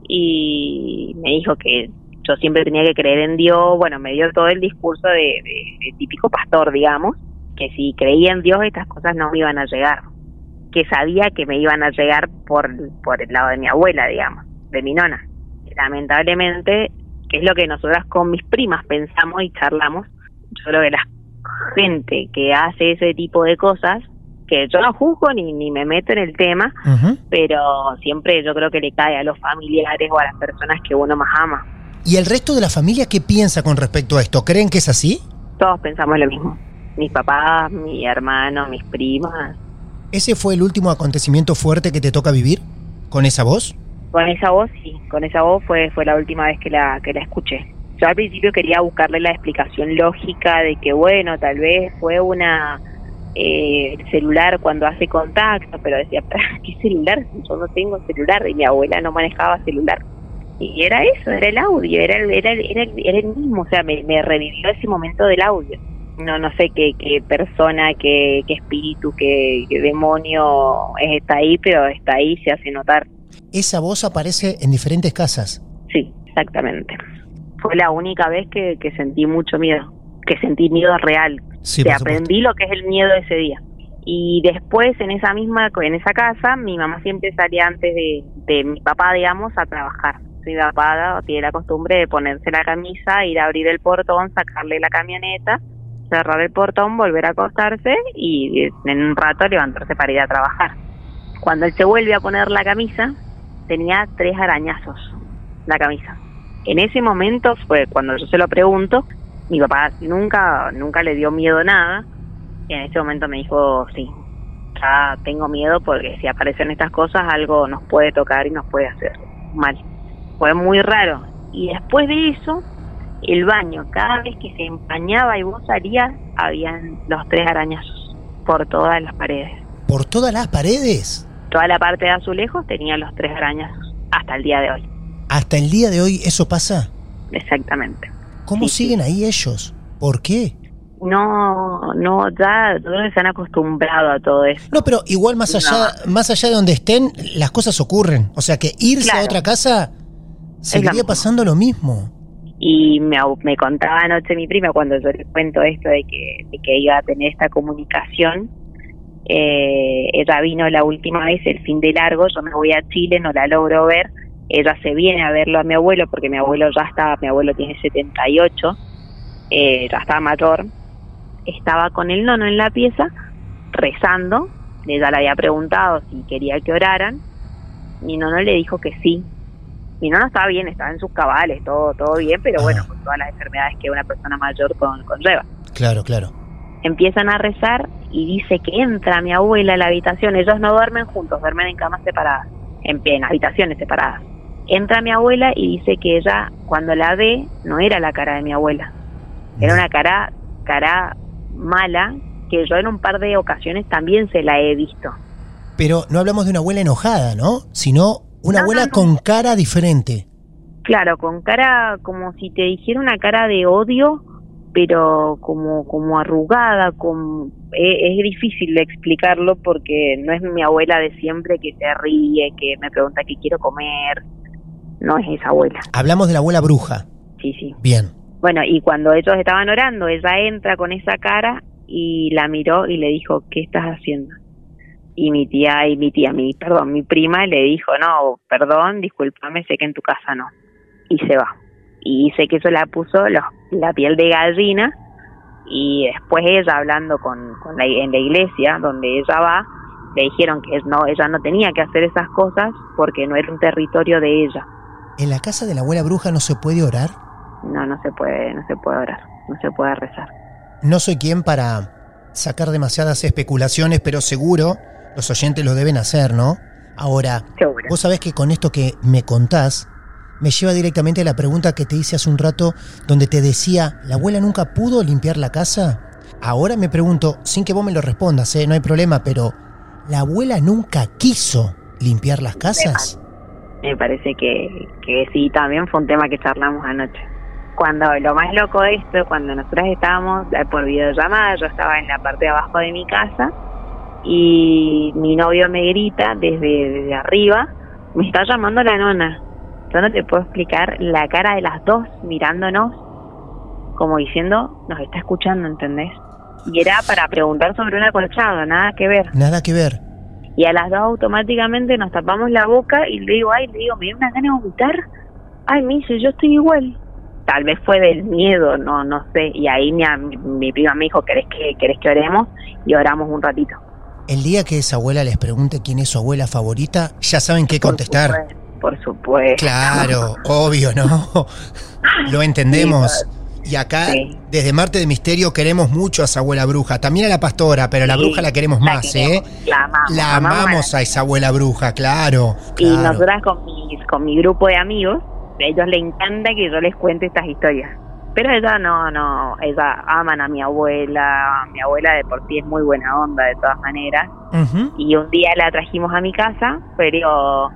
y me dijo que yo siempre tenía que creer en Dios, bueno, me dio todo el discurso de, de- típico pastor, digamos, que si creía en Dios estas cosas no me iban a llegar, que sabía que me iban a llegar por, por el lado de mi abuela, digamos, de mi nona. Lamentablemente, que es lo que nosotras con mis primas pensamos y charlamos, yo creo que la gente que hace ese tipo de cosas, que yo no juzgo ni, ni me meto en el tema, pero siempre yo creo que le cae a los familiares o a las personas que uno más ama. ¿Y el resto de la familia qué piensa con respecto a esto? ¿Creen que es así? Todos pensamos lo mismo. Mis papás, mi hermano, mis primas. ¿Ese fue el último acontecimiento fuerte que te toca vivir? ¿Con esa voz? Con esa voz, sí, con esa voz fue, fue la última vez que la, que la escuché. Yo al principio quería buscarle la explicación lógica de que, bueno, tal vez fue una eh, el celular cuando hace contacto, pero decía, "¿Pero ¿qué celular? Yo no tengo celular y mi abuela no manejaba celular. Y era eso, era el audio, era, el- era, el- era, el- era el mismo, o sea, me, me revivió ese momento del audio. No no sé qué, qué persona, qué, qué espíritu, qué, qué demonio está ahí, pero está ahí, se hace notar. Esa voz aparece en diferentes casas. Sí, exactamente. Fue la única vez que, que sentí mucho miedo, que sentí miedo real, Sí, que supuesto. aprendí lo que es el miedo ese día. Y después en esa misma, en esa casa, mi mamá siempre salía antes de, de mi papá, digamos, a trabajar. Mi papá tiene la costumbre de ponerse la camisa, ir a abrir el portón, sacarle la camioneta, cerrar el portón, volver a acostarse y en un rato levantarse para ir a trabajar. Cuando él se vuelve a poner la camisa, tenía tres arañazos la camisa. En ese momento fue cuando yo se lo pregunto, mi papá nunca nunca le dio miedo a nada y en ese momento me dijo, sí, ya tengo miedo porque si aparecen estas cosas algo nos puede tocar y nos puede hacer mal. Fue muy raro. Y después de eso, el baño, cada vez que se empañaba y vos salías, habían los tres arañazos por todas las paredes. ¿Por todas las paredes? Toda la parte de azulejos tenía los tres arañazos, hasta el día de hoy. ¿Hasta el día de hoy eso pasa? Exactamente. ¿Cómo Sí, siguen ahí ellos? ¿Por qué? No, no, ya todos se han acostumbrado a todo eso. No, pero igual más allá, más allá de donde estén, las cosas ocurren. O sea que irse a otra casa seguiría pasando lo mismo. Y me contaba anoche mi prima cuando yo le cuento esto de que, de que iba a tener esta comunicación. Eh, ella vino la última vez, el fin de largo, yo me voy a Chile, no la logro ver. Ella se viene a verlo a mi abuelo porque mi abuelo ya estaba, mi abuelo tiene 78, eh, ya estaba mayor. Estaba con el nono en la pieza rezando. Ella le había preguntado si quería que oraran. Mi nono le dijo que sí, mi nona estaba bien, estaba en sus cabales, todo todo bien, pero Ah. bueno, con todas las enfermedades que una persona mayor con, conlleva. Claro, claro. Empiezan a rezar y dice que entra mi abuela a la habitación. Ellos no duermen juntos, duermen en camas separadas, en, en habitaciones separadas. Entra mi abuela y dice que ella, cuando la ve, no era la cara de mi abuela. Era una cara, cara mala que yo en un par de ocasiones también se la he visto. Pero no hablamos de una abuela enojada, ¿no? Sino una No, abuela no, no. con cara diferente. Claro, con cara como si te dijera una cara de odio, pero como como arrugada, con es, es difícil de explicarlo porque no es mi abuela de siempre que se ríe, que me pregunta qué quiero comer. No es esa abuela. Hablamos de la abuela bruja. Sí, sí. Bien. Bueno, y cuando ellos estaban orando, ella entra con esa cara y la miró y le dijo, ¿qué estás haciendo? Y mi tía, y mi tía, mi, perdón, mi prima le dijo, no, perdón, discúlpame, sé que en tu casa no. Y se va. Y sé que eso la puso los- la piel de gallina y después ella hablando con, con la, en la iglesia donde ella va, le dijeron que no, ella no tenía que hacer esas cosas porque no era un territorio de ella. ¿En la casa de la abuela bruja no se puede orar? No, no se puede, no se puede orar, no se puede rezar. No soy quien para sacar demasiadas especulaciones, pero seguro los oyentes lo deben hacer, ¿no? Ahora, Seguro. vos sabés que con esto que me contás, me lleva directamente a la pregunta que te hice hace un rato, donde te decía, ¿la abuela nunca pudo limpiar la casa? Ahora me pregunto, sin que vos me lo respondas, ¿eh? no hay problema, pero ¿la abuela nunca quiso limpiar las casas? Me parece que, que sí, también fue un tema que charlamos anoche. Cuando lo más loco de esto, cuando nosotras estábamos eh, por videollamada, yo estaba en la parte de abajo de mi casa y mi novio me grita desde, desde arriba, me está llamando la nona. Yo no te puedo explicar la cara de las dos mirándonos, como diciendo, nos está escuchando, ¿entendés? Y era para preguntar sobre un acolchado, nada que ver. Nada que ver. Y a las dos automáticamente nos tapamos la boca y le digo, ay, le digo, me dio una gana de vomitar. Ay, me dice, yo estoy igual. Tal vez fue del miedo, no no sé. Y ahí mi, mi prima me dijo, ¿querés que, ¿querés que oremos? Y oramos un ratito. El día que esa abuela les pregunte quién es su abuela favorita, ya saben qué Por contestar. supuesto, Por supuesto. Claro, obvio, ¿no? Lo entendemos. Y acá, Sí. desde Marte de Misterio, queremos mucho a esa abuela bruja. También a la pastora, pero a la Sí, bruja la queremos la más, queremos, ¿eh? La amamos. La amamos a esa abuela bruja, claro. Y claro. nosotras con mi, con mi grupo de amigos, a ellos les encanta que yo les cuente estas historias. Pero ella no, no, ella aman a mi abuela, mi abuela de por sí es muy buena onda de todas maneras. Y un día la trajimos a mi casa, pero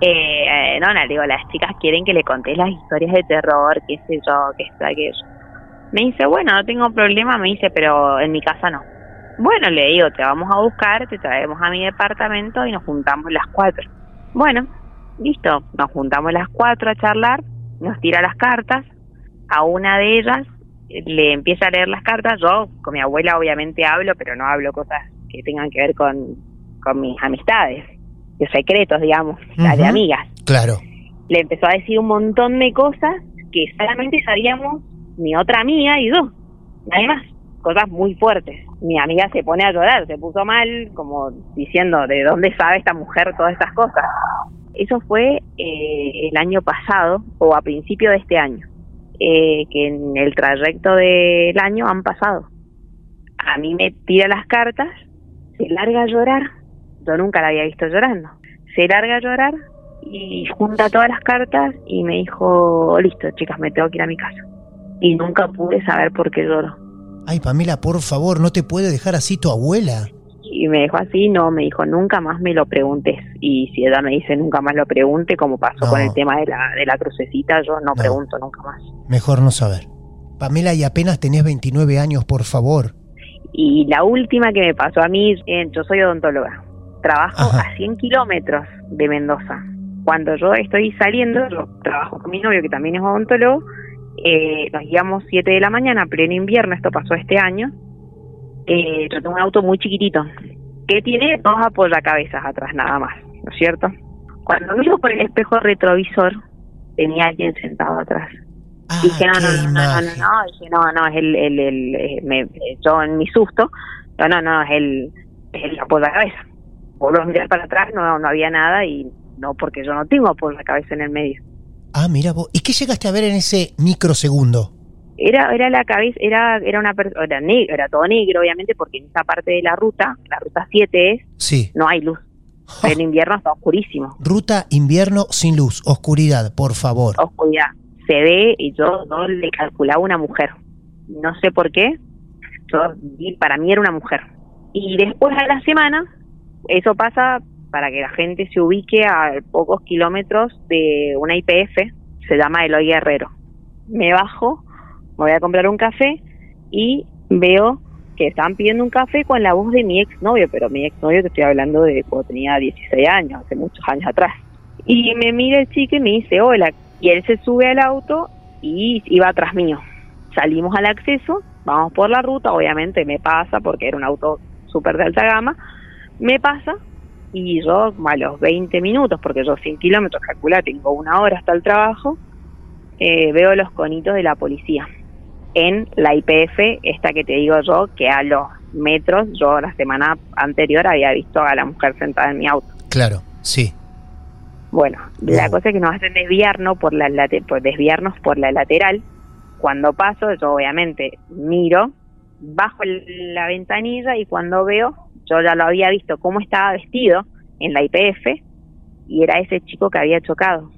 eh, no, no, le digo, las chicas quieren que le conté las historias de terror, qué sé yo, qué está aquello. Me dice, bueno, no tengo problema, me dice, pero en mi casa no. Bueno, le digo, te vamos a buscar, te traemos a mi departamento y nos juntamos las cuatro. Bueno, listo, nos juntamos las cuatro a charlar, nos tira las cartas, a una de ellas le empieza a leer las cartas, yo con mi abuela obviamente hablo, pero no hablo cosas que tengan que ver con, con mis amistades, de secretos, digamos, las de amigas. Claro. Le empezó a decir un montón de cosas que solamente sabíamos mi otra amiga y yo, nadie más, cosas muy fuertes. Mi amiga se pone a llorar, se puso mal, como diciendo, ¿de dónde sabe esta mujer todas estas cosas? Eso fue eh, el año pasado o a principio de este año, eh, que en el trayecto del año han pasado. A mí me tira las cartas, se larga a llorar, yo nunca la había visto llorando, se larga a llorar y junta todas las cartas y me dijo, listo chicas, me tengo que ir a mi casa. Y nunca pude saber por qué lloro. Ay, Pamela, por favor, no te puede dejar así tu abuela. Y me dejó así, no, me dijo, nunca más me lo preguntes. Y si ella me dice, nunca más lo pregunte, como pasó No. con el tema de la, de la crucecita, yo no, No. pregunto nunca más. Mejor no saber. Pamela, y apenas tenés 29 años, por favor. Y la última que me pasó a mí, eh, yo soy odontóloga. Trabajo Ajá. a 100 kilómetros de Mendoza. Cuando yo estoy saliendo, yo trabajo con mi novio, que también es odontólogo, eh, nos guiamos 7 de la mañana, pleno invierno, esto pasó este año. Eh, yo tengo un auto muy chiquitito, que tiene dos apoyacabezas atrás nada más, ¿no es cierto? Cuando miro por el espejo retrovisor, tenía alguien sentado atrás. Ah, dije, no, no, no, no, no, no, dije, no, no, es el, el, el, eh, me- yo en mi susto, no, no, no, es el, es el apoyacabeza. Vuelvo a mirar para atrás, no, no había nada y no, porque yo no tengo apoyacabeza en el medio. Ah, mira vos. ¿Y qué llegaste a ver en ese microsegundo? Era, era la cabeza, era, era una persona, era, ne- era todo negro, obviamente, porque en esa parte de la ruta, la ruta 7 es, Sí. no hay luz. En invierno está oscurísimo, Ruta invierno sin luz, oscuridad, por favor. oscuridad. Se ve y yo no le calculaba una mujer. No sé por qué, yo para mí era una mujer. Y después a la semana, eso pasa para que la gente se ubique a pocos kilómetros de una IPF, se llama Eloy Guerrero. Me bajo, me voy a comprar un café y veo que estaban pidiendo un café con la voz de mi exnovio, pero mi exnovio te estoy hablando de cuando tenía 16 años, hace muchos años atrás. Y me mira el chico y me dice, hola, y él se sube al auto y iba atrás mío. Salimos al acceso vamos por la ruta, obviamente me pasa porque era un auto súper de alta gama, me pasa y yo a los 20 minutos, porque yo 100 kilómetros, calcula, tengo una hora hasta el trabajo, eh, veo los conitos de la policía en la IPF, esta que te digo yo, que a los metros, yo la semana anterior había visto a la mujer sentada en mi auto. Claro, sí. Bueno, la cosa es que nos hacen desviarnos por la por desviarnos por la lateral. Cuando paso, yo obviamente miro, bajo la ventanilla y cuando veo, yo ya lo había visto cómo estaba vestido en la IPF y era ese chico que había chocado.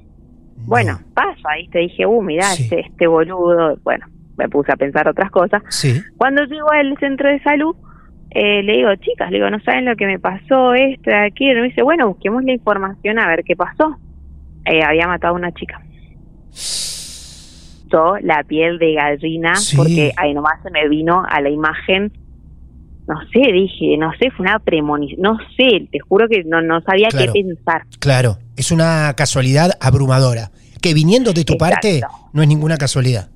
Bueno, pasa, ahí te dije, uh, mirá, este, este boludo, bueno, me puse a pensar otras cosas. Sí. Cuando llego al centro de salud, eh, le digo, chicas, le digo, no saben lo que me pasó, esto, aquello. Me dice, bueno, busquemos la información a ver qué pasó. Eh, había matado a una chica. Yo, la piel de gallina, porque ahí nomás se me vino a la imagen, no sé, dije, no sé, fue una premonición, no sé, te juro que no, no sabía qué pensar. Claro, es una casualidad abrumadora, que viniendo de tu parte no es ninguna casualidad.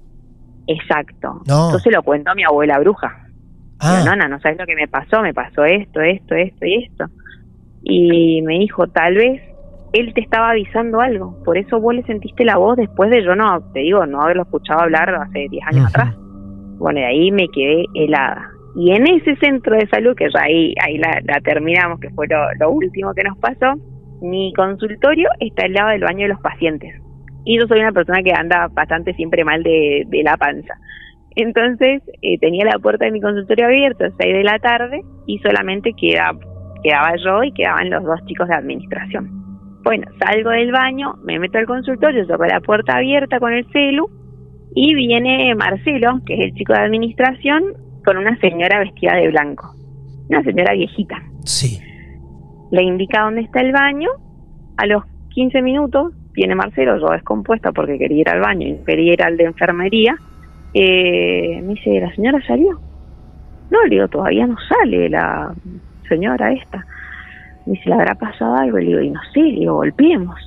Exacto. No. Yo se lo cuento a mi abuela bruja. Ah. No, no, no sabes lo que me pasó, me pasó esto, esto, esto y esto. Y me dijo, tal vez él te estaba avisando algo, por eso vos le sentiste la voz después de yo no, te digo, no haberlo escuchado hablar hace 10 años atrás. Bueno, de ahí me quedé helada. Y en ese centro de salud, que ya ahí, ahí la, terminamos, que fue lo, último que nos pasó, mi consultorio está al lado del baño de los pacientes. Y yo soy una persona que anda bastante siempre mal de, de la panza. Entonces eh, tenía la puerta de mi consultorio abierta a 6 de la tarde y solamente quedaba, quedaba yo y quedaban los dos chicos de administración. Bueno, salgo del baño, me meto al consultorio, toco la puerta abierta con el celu y viene Marcelo, que es el chico de administración, con una señora vestida de blanco. Una señora viejita. Sí. Le indica dónde está el baño. A los 15 minutos viene Marcelo, yo descompuesta porque quería ir al baño y quería ir al de enfermería eh, me dice, ¿la señora salió? No, le digo, todavía no sale la señora esta. Me dice, ¿le habrá pasado algo? Le digo, y no sé, le digo, golpeemos.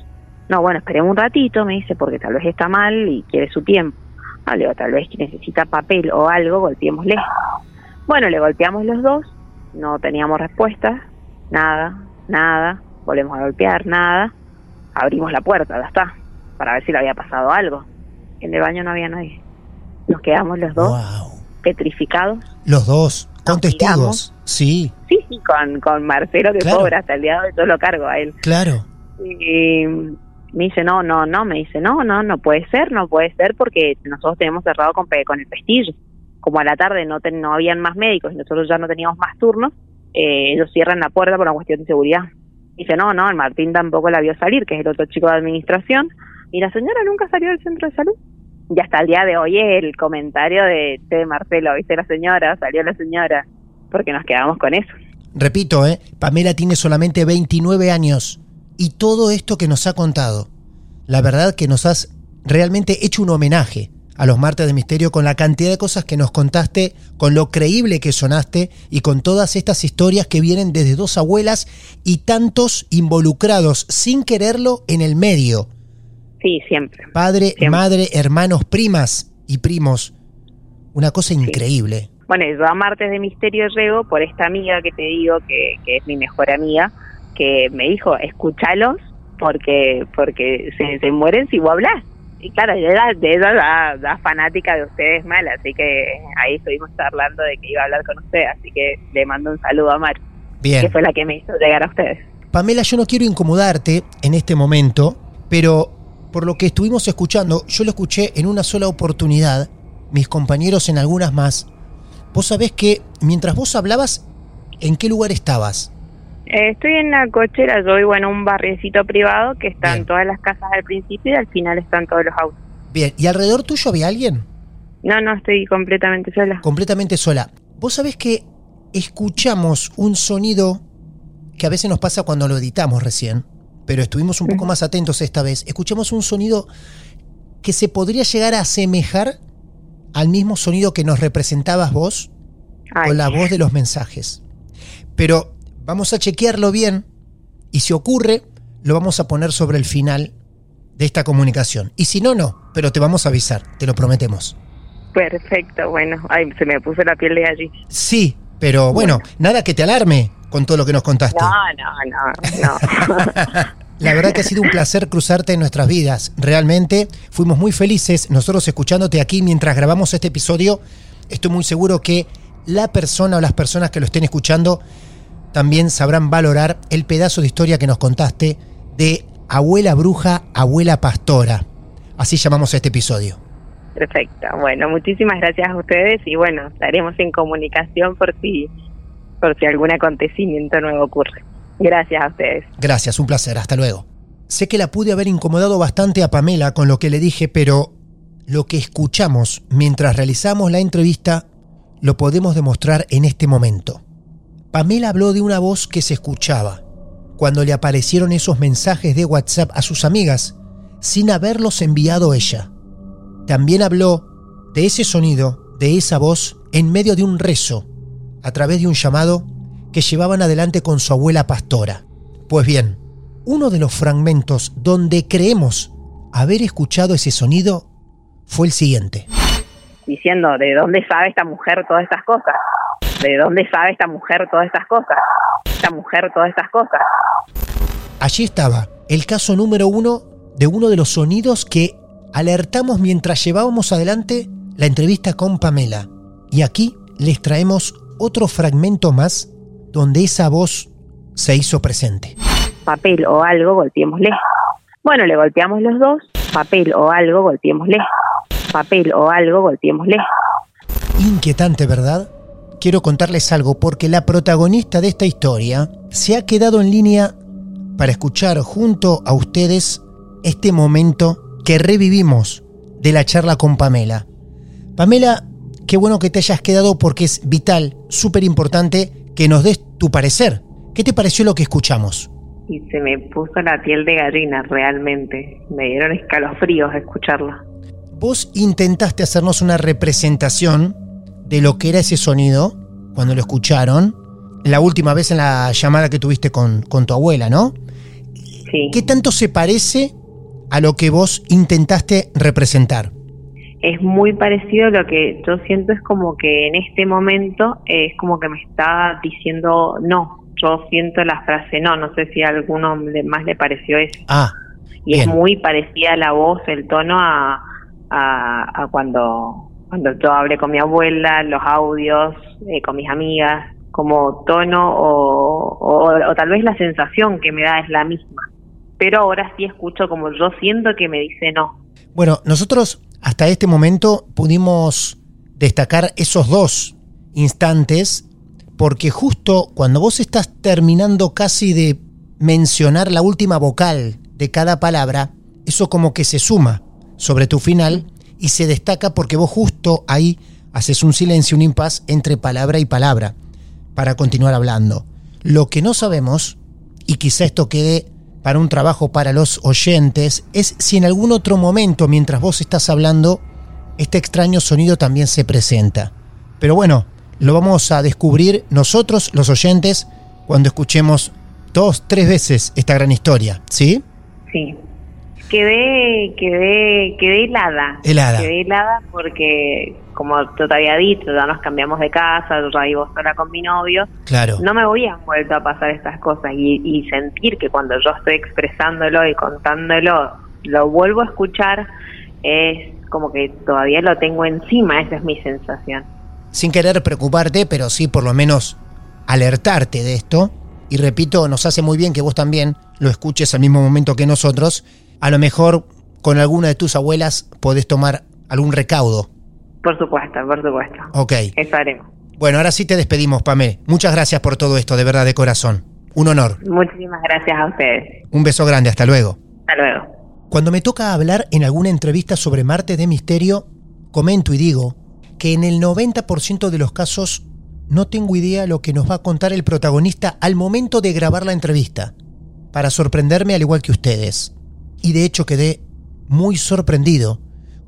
No, bueno, esperemos un ratito, me dice, porque tal vez está mal y quiere su tiempo. Le digo, tal vez necesita papel o algo, golpeémosle. Bueno, le golpeamos los dos, no teníamos respuesta, nada, nada, volvemos a golpear, nada. Abrimos la puerta, ya está, para ver si le había pasado algo. En el baño no había nadie. Nos quedamos los dos petrificados. Los dos, con testigos, sí. Sí, sí, con, con Marcelo que cobra hasta el día de hoy, yo lo cargo a él. Claro. Y me dice, no, no, no, me dice, no, no, no puede ser, no puede ser porque nosotros tenemos cerrado con, con el pestillo. Como a la tarde no, no habían más médicos y nosotros ya no teníamos más turnos, eh, ellos cierran la puerta por una cuestión de seguridad. Dice, no, no, el Martín tampoco la vio salir, que es el otro chico de administración, y la señora nunca salió del centro de salud y hasta el día de hoy el comentario de, de Marcelo, viste la señora, salió la señora, porque nos quedamos con eso. Repito, ¿eh? Pamela tiene solamente 29 años y todo esto que nos ha contado, la verdad que nos has realmente hecho un homenaje a los martes de misterio con la cantidad de cosas que nos contaste, con lo creíble que sonaste y con todas estas historias que vienen desde dos abuelas y tantos involucrados sin quererlo en el medio. Sí, siempre. Padre, madre, hermanos, primas y primos. Una cosa increíble. Bueno, yo a Martes de Misterio llego por esta amiga que te digo que, es mi mejor amiga, que me dijo, escúchalos porque porque se, mueren si vos hablas. Y claro, yo era de ella la, fanática de ustedes mal, así que ahí estuvimos charlando de que iba a hablar con usted, así que le mando un saludo a Mar, Bien. que fue la que me hizo llegar a ustedes. Pamela, yo no quiero incomodarte en este momento, pero por lo que estuvimos escuchando, yo lo escuché en una sola oportunidad, mis compañeros en algunas más. Vos sabés que mientras vos hablabas, ¿en qué lugar estabas? Eh, estoy en la cochera, yo vivo en un barriecito privado que están todas las casas al principio y al final están todos los autos. Bien, ¿y alrededor tuyo había alguien? No, no, estoy completamente sola. Completamente sola. Vos sabés que escuchamos un sonido que a veces nos pasa cuando lo editamos recién pero estuvimos un poco más atentos esta vez. Escuchamos un sonido que se podría llegar a asemejar al mismo sonido que nos representabas vos con la voz de los mensajes. Pero vamos a chequearlo bien y si ocurre, lo vamos a poner sobre el final de esta comunicación. Y si no, no, pero te vamos a avisar, te lo prometemos. Perfecto, bueno, ay, se me puso la piel de allí. Sí, pero bueno, nada que te alarme con todo lo que nos contaste. No, no, no, no. La verdad que ha sido un placer cruzarte en nuestras vidas. Realmente fuimos muy felices nosotros escuchándote aquí mientras grabamos este episodio. Estoy muy seguro que la persona o las personas que lo estén escuchando también sabrán valorar el pedazo de historia que nos contaste de abuela bruja, abuela pastora. Así llamamos a este episodio. Perfecto. Bueno, muchísimas gracias a ustedes y bueno, estaremos en comunicación por si por si algún acontecimiento nuevo ocurre. Gracias a ustedes. Gracias, un placer. Hasta luego. Sé que la pude haber incomodado bastante a Pamela con lo que le dije, pero lo que escuchamos mientras realizamos la entrevista lo podemos demostrar en este momento. Pamela habló de una voz que se escuchaba cuando le aparecieron esos mensajes de WhatsApp a sus amigas sin haberlos enviado ella. También habló de ese sonido, de esa voz, en medio de un rezo, a través de un llamado que llevaban adelante con su abuela pastora. Pues bien, uno de los fragmentos donde creemos haber escuchado ese sonido fue el siguiente. Diciendo, ¿de dónde sabe esta mujer todas estas cosas? ¿De dónde sabe esta mujer todas estas cosas? Esta mujer todas estas cosas. Allí estaba el caso número uno de uno de los sonidos que alertamos mientras llevábamos adelante la entrevista con Pamela. Y aquí les traemos otro fragmento más donde esa voz se hizo presente. Papel o algo, golpeémosle. Bueno, le golpeamos los dos. Papel o algo, golpeémosle. Papel o algo, golpeémosle. Inquietante, ¿verdad? Quiero contarles algo porque la protagonista de esta historia se ha quedado en línea para escuchar junto a ustedes este momento que revivimos de la charla con Pamela. Pamela, qué bueno que te hayas quedado porque es vital, súper importante que nos des tu parecer. ¿Qué te pareció lo que escuchamos? Y se me puso la piel de gallina realmente. Me dieron escalofríos escucharlo. Vos intentaste hacernos una representación de lo que era ese sonido cuando lo escucharon. La última vez en la llamada que tuviste con, con tu abuela, ¿no? Sí. ¿Qué tanto se parece a lo que vos intentaste representar? es muy parecido lo que yo siento es como que en este momento es como que me está diciendo no. Yo siento la frase no, no sé si a alguno más le pareció eso. Ah. Y es muy parecida la voz, el tono a, a, cuando, cuando yo hablé con mi abuela, los audios, eh, con mis amigas, como tono o, o, o tal vez la sensación que me da es la misma. Pero ahora sí escucho como yo siento que me dice no. Bueno, nosotros hasta este momento pudimos destacar esos dos instantes porque justo cuando vos estás terminando casi de mencionar la última vocal de cada palabra, eso como que se suma sobre tu final y se destaca porque vos justo ahí haces un silencio, un impas entre palabra y palabra para continuar hablando. Lo que no sabemos, y quizá esto quede para un trabajo para los oyentes es si en algún otro momento, mientras vos estás hablando, este extraño sonido también se presenta. Pero bueno, lo vamos a descubrir nosotros, los oyentes, cuando escuchemos dos, tres veces esta gran historia, ¿sí? Sí. Quedé, quedé, quedé helada. Helada. Quedé helada porque, como yo te había dicho, ya nos cambiamos de casa, yo ya vivo sola con mi novio. Claro. No me habían vuelto a pasar estas cosas y, y sentir que cuando yo estoy expresándolo y contándolo, lo vuelvo a escuchar, es como que todavía lo tengo encima, esa es mi sensación. Sin querer preocuparte, pero sí por lo menos alertarte de esto. Y repito, nos hace muy bien que vos también lo escuches al mismo momento que nosotros. A lo mejor con alguna de tus abuelas podés tomar algún recaudo. Por supuesto, por supuesto. Ok. Eso haremos. Bueno, ahora sí te despedimos, Pamé. Muchas gracias por todo esto, de verdad, de corazón. Un honor. Muchísimas gracias a ustedes. Un beso grande, hasta luego. Hasta luego. Cuando me toca hablar en alguna entrevista sobre Marte de Misterio, comento y digo que en el 90% de los casos no tengo idea lo que nos va a contar el protagonista al momento de grabar la entrevista, para sorprenderme al igual que ustedes. Y de hecho quedé muy sorprendido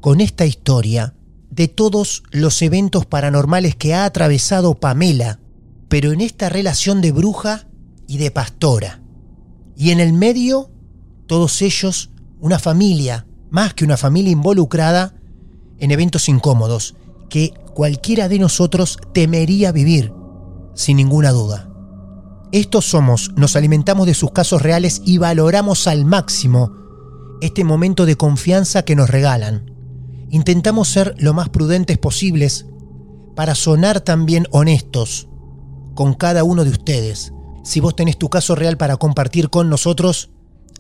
con esta historia de todos los eventos paranormales que ha atravesado Pamela, pero en esta relación de bruja y de pastora. Y en el medio, todos ellos, una familia, más que una familia involucrada en eventos incómodos. que cualquiera de nosotros temería vivir, sin ninguna duda. Estos somos, nos alimentamos de sus casos reales y valoramos al máximo este momento de confianza que nos regalan. Intentamos ser lo más prudentes posibles para sonar también honestos con cada uno de ustedes. Si vos tenés tu caso real para compartir con nosotros,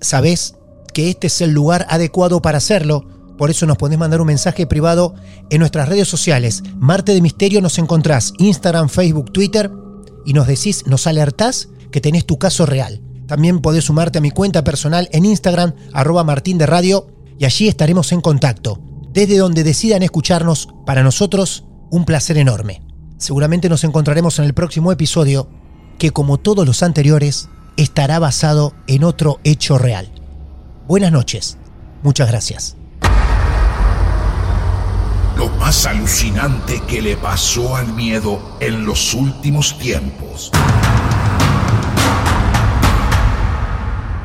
sabés que este es el lugar adecuado para hacerlo. Por eso nos podés mandar un mensaje privado en nuestras redes sociales. Marte de Misterio nos encontrás Instagram, Facebook, Twitter y nos decís, nos alertás que tenés tu caso real. También podés sumarte a mi cuenta personal en Instagram, arroba Martín de Radio, y allí estaremos en contacto. Desde donde decidan escucharnos, para nosotros, un placer enorme. Seguramente nos encontraremos en el próximo episodio, que como todos los anteriores, estará basado en otro hecho real. Buenas noches. Muchas gracias. Lo más alucinante que le pasó al miedo en los últimos tiempos.